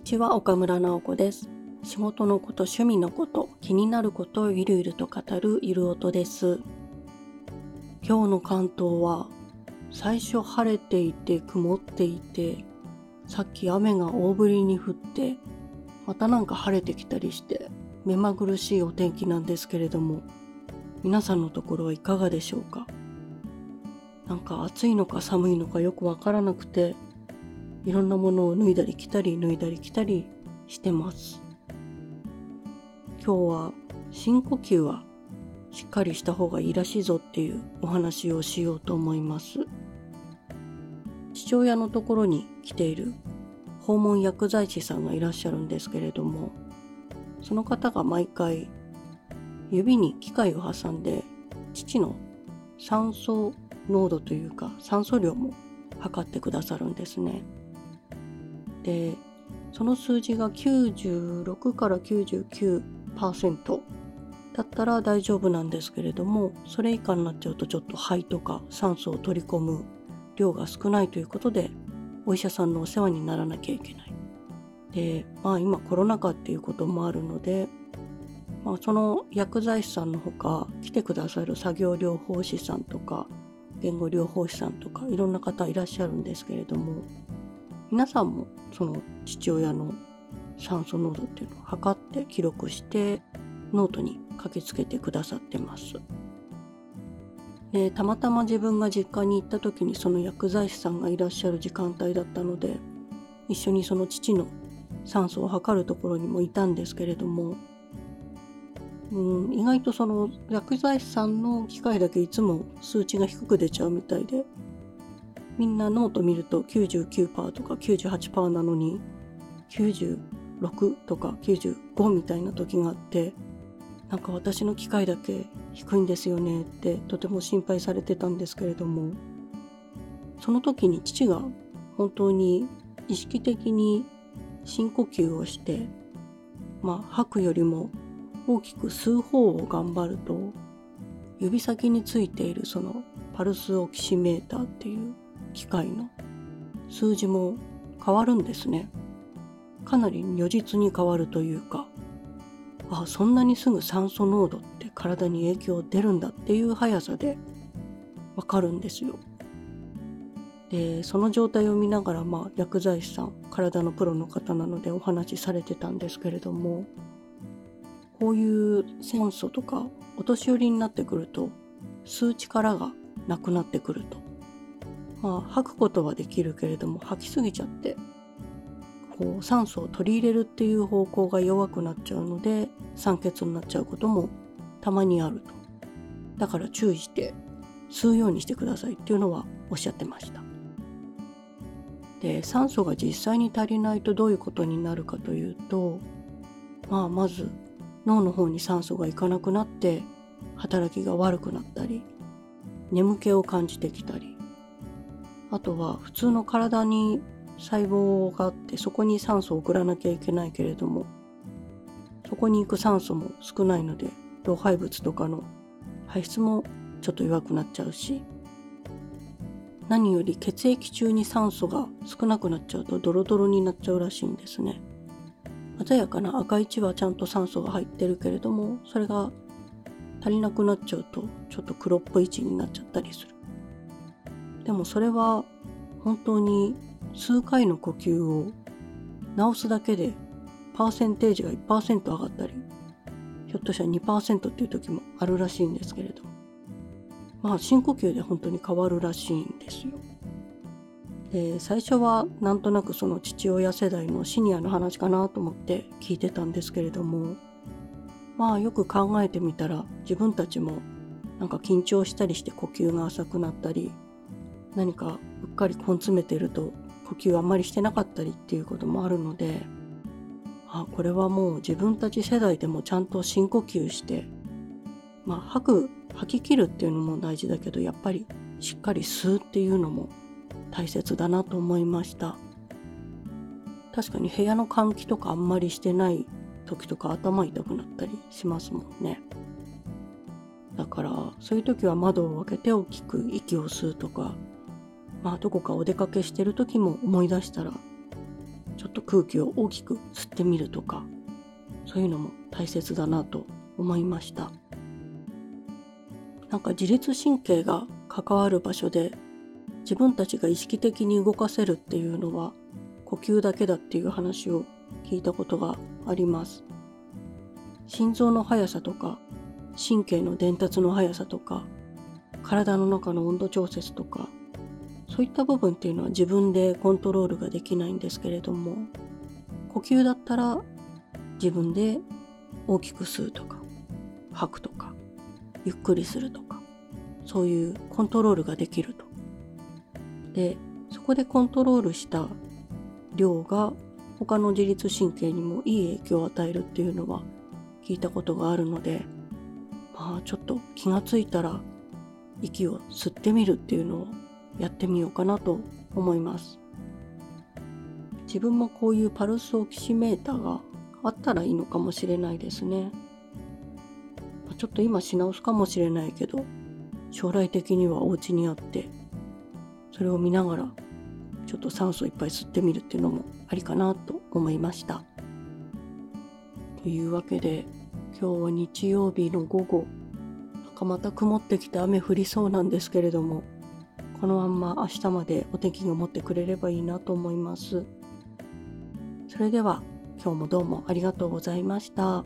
にちは岡村直子です。仕事のこと趣味のこと気になることをゆるゆると語るゆる音です。今日の関東は最初晴れていて曇っていてさっき雨が大降りに降ってまたなんか晴れてきたりして目まぐるしいお天気なんですけれども皆さんのところはいかがでしょうか？なんか暑いのか寒いのかよくわからなくていろんなものを脱いだり着たり脱いだり着たりしてます今日は深呼吸はしっかりした方がいいらしいぞっていうお話をしようと思います父親のところに来ている訪問薬剤師さんがいらっしゃるんですけれどもその方が毎回指に機械を挟んで父の酸素濃度というか酸素量も測ってくださるんですね。でその数字が96から99%だったら大丈夫なんですけれどもそれ以下になっちゃうとちょっと肺とか酸素を取り込む量が少ないということでお医者さんのお世話にならなきゃいけない。でまあ今コロナ禍っていうこともあるので、まあ、その薬剤師さんのほか来てくださる作業療法士さんとか言語療法士さんとかいろんな方いらっしゃるんですけれども皆さんもその父親の酸素濃度っていうのを測って記録してノートに書きつけてくださってます。でたまたま自分が実家に行った時にその薬剤師さんがいらっしゃる時間帯だったので一緒にその父の酸素を測るところにもいたんですけれども、うん、意外とその薬剤師さんの機械だけいつも数値が低く出ちゃうみたいでみんなノート見ると99%とか98%なのに96とか95みたいな時があってなんか私の機械だけ低いんですよねってとても心配されてたんですけれどもその時に父が本当に意識的に深呼吸をしてまあ吐くよりも大きく吸う方を頑張ると指先についているそのパルスオキシメーターっていう機械の？数字も変わるんですね。かなり如実に変わるというか、あそんなにすぐ酸素濃度って体に影響出るんだっていう速さでわかるんですよ。でその状態を見ながら、まあ、薬剤師さん体のプロの方なのでお話しされてたんですけれどもこういう酸素とかお年寄りになってくると吸う力がなくなってくるとまあ、吐くことはできるけれども吐きすぎちゃってこう酸素を取り入れるっていう方向が弱くなっちゃうので酸欠になっちゃうこともたまにあると。だから注意して吸うようにしてくださいっていうのはおっしゃってました。で酸素が実際に足りないとどういうことになるかというとまあまず脳の方に酸素がいかなくなって働きが悪くなったり眠気を感じてきたりあとは普通の体に細胞があってそこに酸素を送らなきゃいけないけれどもそこに行く酸素も少ないので老廃物とかの排出もちょっと弱くなっちゃうし何より血液中に酸素が少なくなっちゃうとドロドロになっちゃうらしいんですね。鮮やかな赤い血はちゃんと酸素が入ってるけれどもそれが足りなくなっちゃうとちょっと黒っぽい血になっちゃったりする。でもそれは本当に数回の呼吸を直すだけでパーセンテージが1%上がったりひょっとしたら2%っていう時もあるらしいんですけれどまあ深呼吸で本当に変わるらしいんですよ。で最初はなんとなくその父親世代のシニアの話かなと思って聞いてたんですけれどもまあよく考えてみたら自分たちもなんか緊張したりして呼吸が浅くなったり何かうっかり根詰めてると呼吸あんまりしてなかったりっていうこともあるのであこれはもう自分たち世代でもちゃんと深呼吸してまあ吐く吐き切るっていうのも大事だけどやっぱりしっかり吸うっていうのも大切だなと思いました。確かに部屋の換気とかあんまりしてない時とか頭痛くなったりしますもんね。だからそういう時は窓を開けて大きく息を吸うとかまあどこかお出かけしてる時も思い出したらちょっと空気を大きく吸ってみるとかそういうのも大切だなと思いました。なんか自律神経が関わる場所で自分たちが意識的に動かせるっていうのは呼吸だけだっていう話を聞いたことがあります。心臓の速さとか神経の伝達の速さとか体の中の温度調節とかそういった部分っていうのは自分でコントロールができないんですけれども呼吸だったら自分で大きく吸うとか吐くとかゆっくりするとかそういうコントロールができると。でそこでコントロールした量が他の自律神経にもいい影響を与えるっていうのは聞いたことがあるのでまあちょっと気がついたら息を吸ってみるっていうのをやってみようかなと思います。自分もこういうパルスオキシメーターがあったらいいのかもしれないですね。ちょっと今し直すかもしれないけど将来的にはお家にあってそれを見ながらちょっと酸素いっぱい吸ってみるっていうのもありかなと思いました。というわけで今日は日曜日の午後また曇ってきて雨降りそうなんですけれどもこのまんま明日までお天気が持ってくれればいいなと思います。それでは今日もどうもありがとうございました。